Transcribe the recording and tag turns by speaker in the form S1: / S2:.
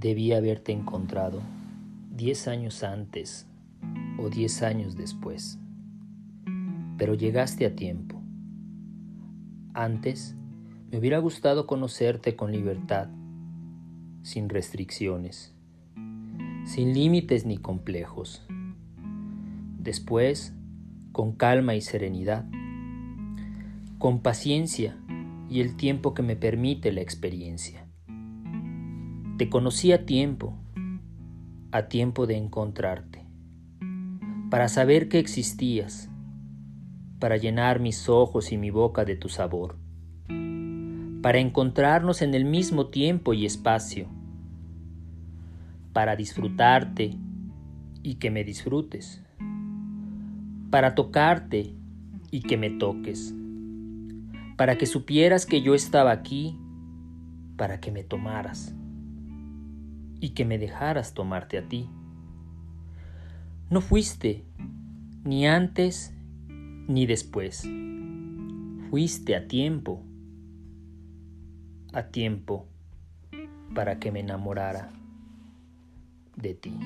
S1: Debí haberte encontrado diez años antes o diez años después, pero llegaste a tiempo. Antes me hubiera gustado conocerte con libertad, sin restricciones, sin límites ni complejos. Después, con calma y serenidad, con paciencia y el tiempo que me permite la experiencia. Te conocí a tiempo, a tiempo de encontrarte, para saber que existías, para llenar mis ojos y mi boca de tu sabor, para encontrarnos en el mismo tiempo y espacio, para disfrutarte y que me disfrutes, para tocarte y que me toques, para que supieras que yo estaba aquí, para que me tomaras y que me dejaras tomarte a ti. No fuiste ni antes ni después. Fuiste a tiempo, a tiempo para que me enamorara de ti.